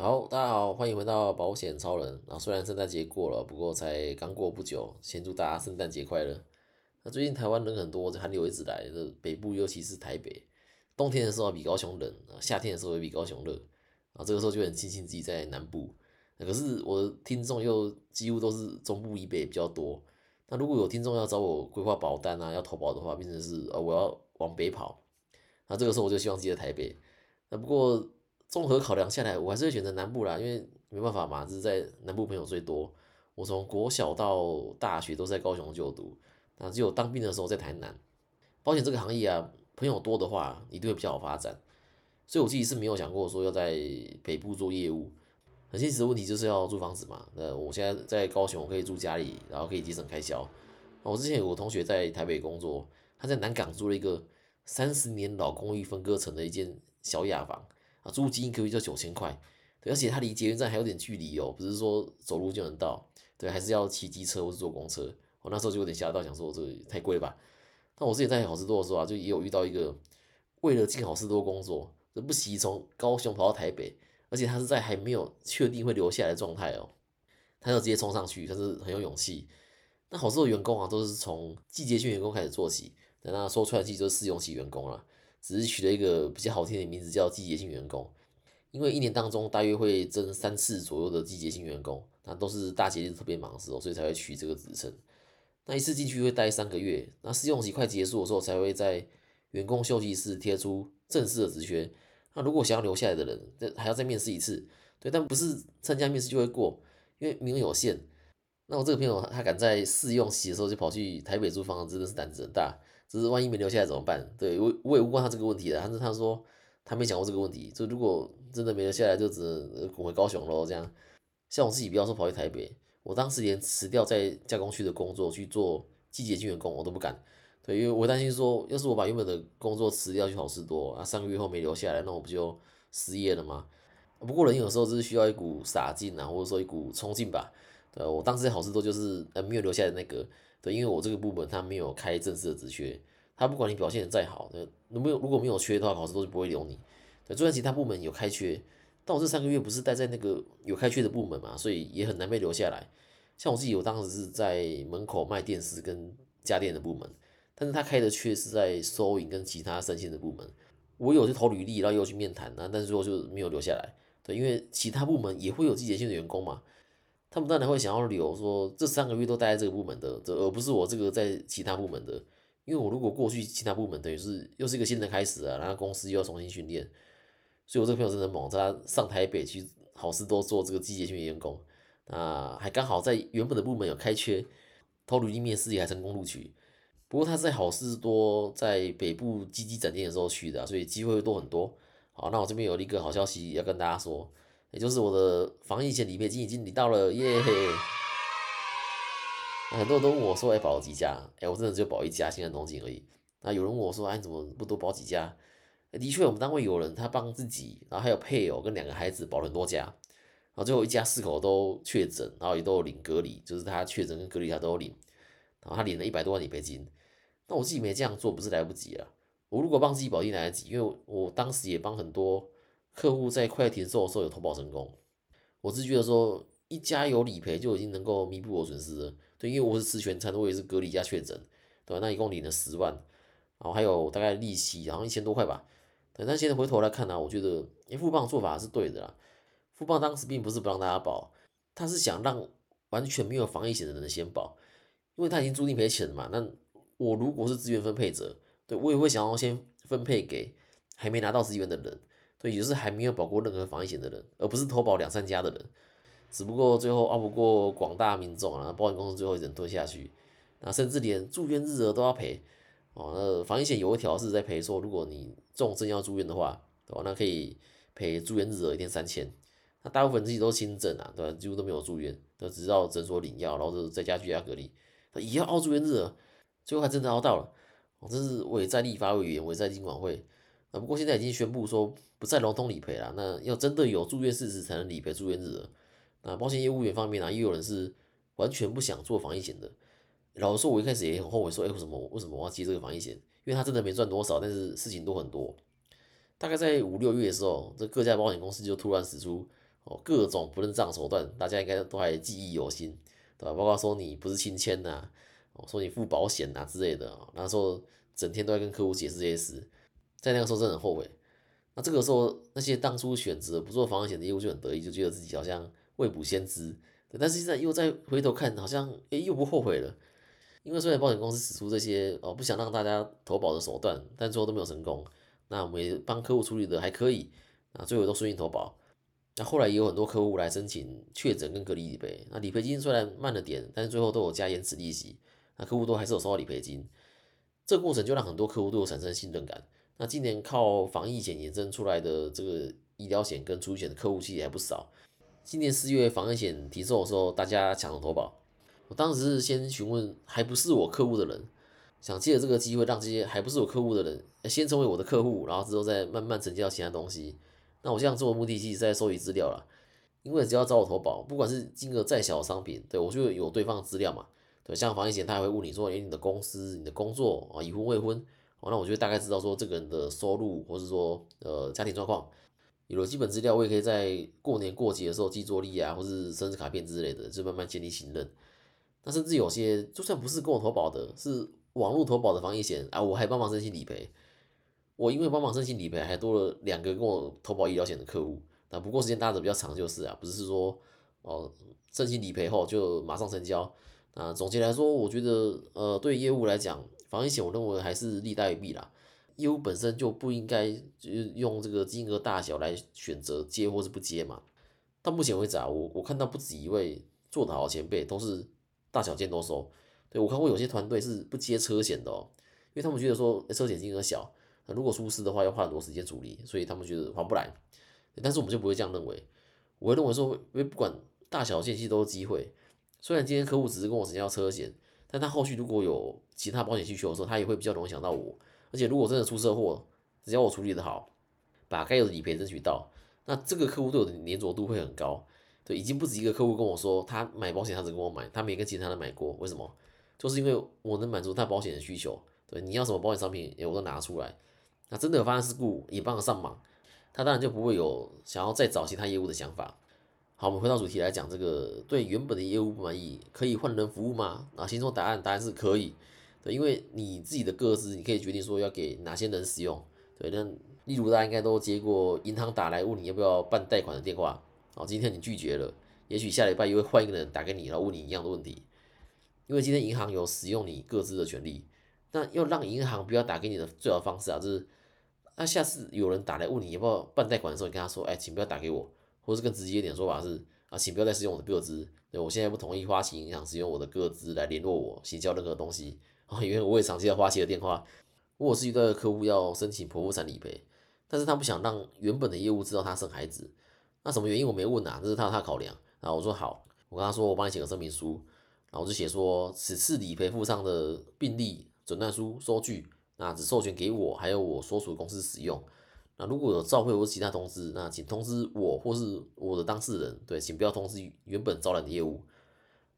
好，大家好，欢迎回到保险超人。啊，虽然圣诞节过了，不过才刚过不久，先祝大家圣诞节快乐。那最近台湾人很多，这寒流一直来，这北部尤其是台北，冬天的时候比高雄冷，啊，夏天的时候也比高雄热，啊，这个时候就很庆幸自己在南部。可是我的听众又几乎都是中部以北比较多。那如果有听众要找我规划保单啊，要投保的话，变成是呃我要往北跑，那这个时候我就希望自己在台北。那不过。综合考量下来，我还是会选择南部啦，因为没办法嘛，就是在南部朋友最多。我从国小到大学都在高雄就读，那只有当兵的时候在台南。保险这个行业啊，朋友多的话一定会比较好发展。所以我自己是没有想过说要在北部做业务。很现实的问题就是要租房子嘛。那我现在在高雄，可以住家里，然后可以节省开销。我之前有个同学在台北工作，他在南港租了一个三十年老公寓分割成的一间小雅房。啊，租金一个月就九千块，对，而且它离捷运站还有点距离哦，不是说走路就能到，对，还是要骑机车或是坐公车。我那时候就有点吓到，想说这个太贵吧。但我之前在好事多的时候啊，就也有遇到一个为了进好事多工作，就不惜从高雄跑到台北，而且他是在还没有确定会留下来的状态哦，他就直接冲上去，他是很有勇气。那好事多员工啊，都是从季节性员工开始做起，等他说出来，其实就是试用期员工了。只是取了一个比较好听的名字，叫季节性员工。因为一年当中大约会增三次左右的季节性员工，那都是大节日特别忙的时候，所以才会取这个职称。那一次进去会待三个月，那试用期快结束的时候，才会在员工休息室贴出正式的职缺。那如果想要留下来的人，这还要再面试一次。对，但不是参加面试就会过，因为名额有限。那我这个朋友他敢在试用期的时候就跑去台北租房，真的是胆子很大。只是万一没留下来怎么办？对我我也问过他这个问题的，但是他说他没想过这个问题。就如果真的没留下来，就只能滚回高雄喽。这样，像我自己不要说跑去台北，我当时连辞掉在加工区的工作去做季节性员工，我都不敢。对，因为我担心说，要是我把原本的工作辞掉去好事多，啊，三个月后没留下来，那我不就失业了吗？不过人有时候就是需要一股傻劲啊，或者说一股冲劲吧。对，我当时在好事多就是呃没有留下来那个。对，因为我这个部门他没有开正式的职缺，他不管你表现的再好，那没有如果没有缺的话，考试都是不会留你。对，就算其他部门有开缺，但我这三个月不是待在那个有开缺的部门嘛，所以也很难被留下来。像我自己，我当时是在门口卖电视跟家电的部门，但是他开的缺是在收银跟其他生鲜的部门，我有去投履历，然后又去面谈啊，但是最后就没有留下来。对，因为其他部门也会有季节性的员工嘛。他们当然会想要留，说这三个月都待在这个部门的，这而不是我这个在其他部门的。因为我如果过去其他部门，等于是又是一个新的开始啊，然后公司又要重新训练。所以我这个朋友真的猛，他上台北去好事多做这个季节性员工，啊，还刚好在原本的部门有开缺，投履历面试也还成功录取。不过他在好事多在北部积极展店的时候去的，所以机会会多很多。好，那我这边有一个好消息要跟大家说。也就是我的防疫险理赔金已经领到了耶！很多人都问我说：“哎，保几家？”哎，我真的只有保一家，现在东京而已。那有人问我说：“哎，你怎么不多保几家？”的确，我们单位有人他帮自己，然后还有配偶跟两个孩子保了很多家，然后最后一家四口都确诊，然后也都有领隔离，就是他确诊跟隔离他都有领，然后他领了一百多万理赔金。那我自己没这样做，不是来不及啊？我如果帮自己保，一定来得及，因为我当时也帮很多。客户在快停售的时候有投保成功，我是觉得说一家有理赔就已经能够弥补我损失。对，因为我是吃全餐，我也是隔离加确诊，对吧？那一共领了十万，然后还有大概利息，然后一千多块吧。对，但现在回头来看呢，我觉得哎，富邦做法是对的啦。富邦当时并不是不让大家保，他是想让完全没有防疫险的人先保，因为他已经注定赔钱了嘛。那我如果是资源分配者，对我也会想要先分配给还没拿到资源的人。对，也就是还没有保过任何防疫险的人，而不是投保两三家的人。只不过最后拗不过广大民众啊，保险公司最后一忍吞下去。那甚至连住院日额都要赔哦。那防疫险有一条是在赔说，如果你重症要住院的话，对吧？那可以赔住院日额一天三千。那大部分自己都轻症啊，对吧？几乎都没有住院，都只到诊所领药，然后就在家居家隔离。那也要熬住院日额，最后还真的熬到了。哦，这是委在立法委员，委在经管会。啊，不过现在已经宣布说不再融通理赔了。那要真的有住院事实才能理赔住院日额。那保险业务员方面呢，也有人是完全不想做防疫险的。老实说，我一开始也很后悔，说，哎，为什么为什么我要接这个防疫险？因为他真的没赚多少，但是事情都很多。大概在五六月的时候，这各家保险公司就突然使出哦，各种不认账手段，大家应该都还记忆犹新，对吧？包括说你不是亲签呐，哦，说你付保险呐之类的，那时候整天都在跟客户解释这些事，在那个时候真的很后悔。那这个时候，那些当初选择不做防险的业务就很得意，就觉得自己好像未卜先知。但是现在又再回头看，好像诶又不后悔了。因为虽然保险公司使出这些哦不想让大家投保的手段，但最后都没有成功。那我们也帮客户处理的还可以，啊最后都顺利投保。那后来也有很多客户来申请确诊跟隔离理赔，那理赔金虽然慢了点，但是最后都有加延迟利息，那客户都还是有收到理赔金。这个过程就让很多客户都有产生信任感。那今年靠防疫险延伸出来的这个医疗险跟出险的客户其实还不少。今年四月防疫险提售的时候，大家抢着投保。我当时是先询问还不是我客户的人，想借着这个机会让这些还不是我客户的人先成为我的客户，然后之后再慢慢成交其他东西。那我这样做的目的其实在收集资料了，因为只要找我投保，不管是金额再小的商品，对我就有对方的资料嘛。对，像防疫险他还会问你说，诶，你的公司、你的工作啊，已婚未婚？哦，那我就大概知道说这个人的收入，或是说呃家庭状况，有了基本资料，我也可以在过年过节的时候寄作例啊，或是生日卡片之类的，就慢慢建立信任。那甚至有些就算不是跟我投保的，是网络投保的防疫险啊，我还帮忙申请理赔。我因为帮忙申请理赔，还多了两个跟我投保医疗险的客户。那不过时间搭的比较长就是啊，不是说哦申请理赔后就马上成交。那总结来说，我觉得呃对业务来讲。防疫险，我认为还是利大于弊啦。业务本身就不应该就是用这个金额大小来选择接或是不接嘛。到目前为止啊，我我看到不止一位做得好的前辈都是大小件都收。对我看过有些团队是不接车险的哦，因为他们觉得说车险金额小，如果出事的话要花很多时间处理，所以他们觉得划不来。但是我们就不会这样认为，我会认为说，因为不管大小件其实都是机会。虽然今天客户只是跟我成交车险。但他后续如果有其他保险需求的时候，他也会比较容易想到我。而且如果真的出车祸，只要我处理的好，把该有的理赔争取到，那这个客户对我的粘着度会很高。对，已经不止一个客户跟我说，他买保险他只跟我买，他没跟其他人买过。为什么？就是因为我能满足他保险的需求。对，你要什么保险商品，我都拿出来。那真的有发生事故，也帮得上忙，他当然就不会有想要再找其他业务的想法。好，我们回到主题来讲，这个对原本的业务不满意，可以换人服务吗？啊，心中答案答案是可以，对，因为你自己的个资，你可以决定说要给哪些人使用，对，那例如大家应该都接过银行打来问你要不要办贷款的电话，好，今天你拒绝了，也许下礼拜又会换一个人打给你，然后问你一样的问题，因为今天银行有使用你个资的权利，那要让银行不要打给你的最好方式啊，就是那下次有人打来问你要不要办贷款的时候，你跟他说，哎，请不要打给我。或是更直接一点说法是啊，请不要再使用我的个资，对我现在不同意花旗银行使用我的个资来联络我，提交任何东西啊，因为我也长期要花旗的电话。如果是遇到客户要申请剖腹产理赔，但是他不想让原本的业务知道他生孩子，那什么原因我没问啊，这是他他考量。然后我说好，我跟他说我帮你写个声明书，然后我就写说此次理赔附上的病历、诊断书、收据，那只授权给我还有我所属公司使用。那如果有召会或其他通知，那请通知我或是我的当事人，对，请不要通知原本招揽的业务。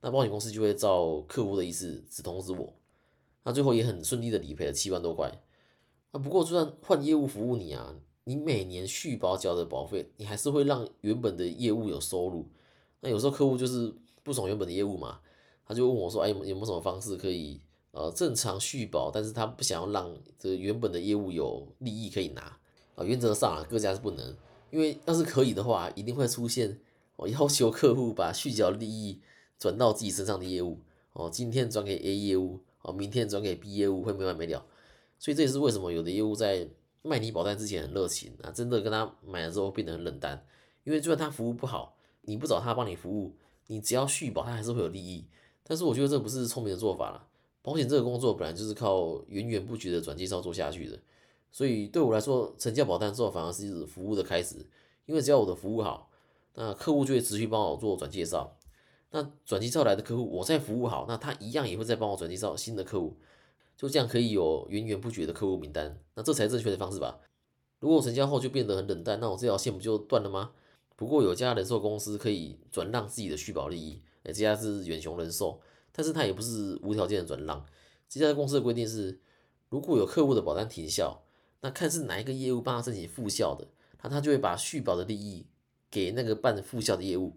那保险公司就会照客户的意思只通知我。那最后也很顺利的理赔了七万多块。那不过就算换业务服务你啊，你每年续保缴的保费，你还是会让原本的业务有收入。那有时候客户就是不爽原本的业务嘛，他就问我说，哎，有没有什么方式可以呃正常续保，但是他不想要让这原本的业务有利益可以拿。啊，原则上啊，各家是不能，因为要是可以的话，一定会出现我要求客户把续缴利益转到自己身上的业务哦，今天转给 A 业务哦，明天转给 B 业务会没完没了，所以这也是为什么有的业务在卖你保单之前很热情啊，真的跟他买了之后变得很冷淡，因为就算他服务不好，你不找他帮你服务，你只要续保他还是会有利益，但是我觉得这不是聪明的做法了，保险这个工作本来就是靠源源不绝的转介绍做下去的。所以对我来说，成交保单之后反而是服务的开始，因为只要我的服务好，那客户就会持续帮我做转介绍。那转介绍来的客户，我再服务好，那他一样也会再帮我转介绍新的客户，就这样可以有源源不绝的客户名单。那这才是正确的方式吧？如果成交后就变得很冷淡，那我这条线不就断了吗？不过有家人寿公司可以转让自己的续保利益，哎，这家是远雄人寿，但是它也不是无条件的转让。这家公司的规定是，如果有客户的保单停效。那看是哪一个业务帮他申请复效的，那他就会把续保的利益给那个办副销的业务。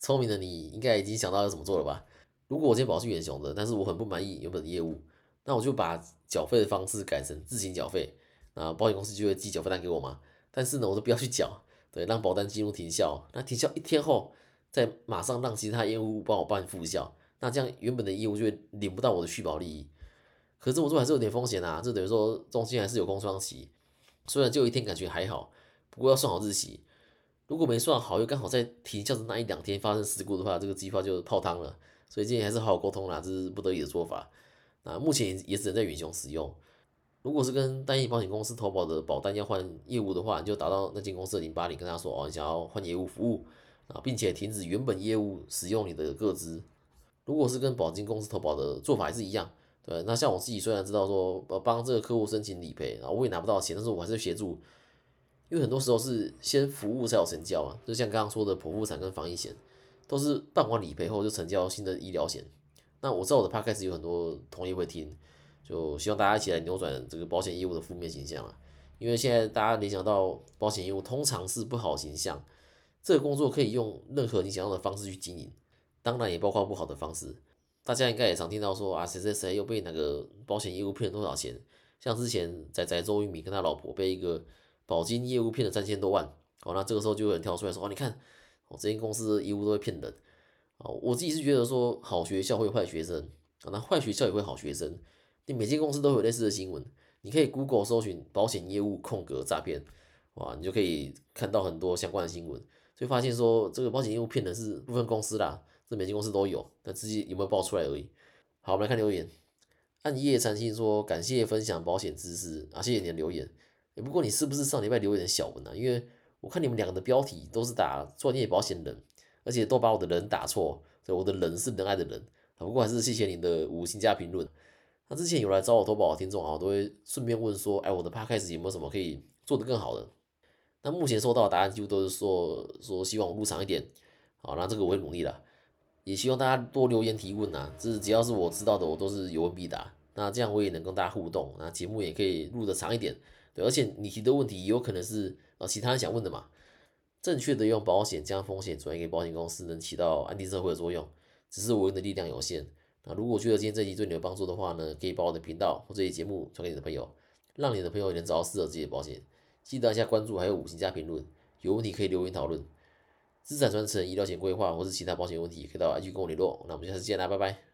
聪明的你应该已经想到要怎么做了吧？如果我今天跑去远雄的，但是我很不满意原本的业务，那我就把缴费的方式改成自行缴费，那保险公司就会寄缴费单给我嘛。但是呢，我都不要去缴，对，让保单进入停效，那停效一天后，再马上让其他业务帮我办复效，那这样原本的业务就会领不到我的续保利益。可是我做还是有点风险啊，这等于说中间还是有空窗期。虽然就一天感觉还好，不过要算好日期。如果没算好，又刚好在停效的那一两天发生事故的话，这个计划就泡汤了。所以建议还是好好沟通啦，这是不得已的做法。那目前也只能在远雄使用。如果是跟单一保险公司投保的保单要换业务的话，你就打到那间公司的零八零，跟他说哦，你想要换业务服务啊，并且停止原本业务使用你的个资。如果是跟保金公司投保的做法还是一样。对，那像我自己虽然知道说呃帮这个客户申请理赔，然后我也拿不到钱，但是我还是协助。因为很多时候是先服务才有成交啊，就像刚刚说的剖腹产跟防疫险，都是办完理赔后就成交新的医疗险。那我知道我的 podcast 有很多同业会听，就希望大家一起来扭转这个保险业务的负面形象啊。因为现在大家联想到保险业务通常是不好形象，这个工作可以用任何你想要的方式去经营，当然也包括不好的方式。大家应该也常听到说啊谁谁谁又被哪个保险业务骗了多少钱，像之前仔仔周玉米跟他老婆被一个保金业务骗了三千多万，哦，那这个时候就有人跳出来说，哦，你看，我这间公司业务都会骗人，哦，我自己是觉得说，好学校会坏学生，啊，那坏学校也会好学生，你每间公司都有类似的新闻，你可以 Google 搜寻保险业务空格诈骗，哇，你就可以看到很多相关的新闻，就发现说这个保险业务骗的是部分公司啦，这每间公司都有，但自己有没有爆出来而已。好，我们来看留言，暗夜禅心说感谢分享保险知识啊，谢谢你的留言。不过你是不是上礼拜留言小文啊？因为我看你们两个的标题都是打专业保险人，而且都把我的人打错，所以我的人是仁爱的人。不过还是谢谢你的五星加评论。那之前有来找我投保的听众啊，都会顺便问说，哎，我的 podcast 有没有什么可以做得更好的？那目前收到的答案几乎都是说说希望我录长一点。好，那这个我会努力的，也希望大家多留言提问啊，这是只要是我知道的，我都是有问必答。那这样我也能跟大家互动，那节目也可以录得长一点。对，而且你提的问题也有可能是呃其他人想问的嘛。正确的用保险将风险转移给保险公司，能起到安定社会的作用。只是我用的力量有限。那如果觉得今天这集对你有帮助的话呢，可以把我的频道或这些节目传给你的朋友，让你的朋友也能找到适合自己的保险。记得按下关注，还有五星加评论。有问题可以留言讨论。资产传承、医疗险规划或是其他保险问题，可以到 IG 跟我联络。那我们下次见啦，拜拜。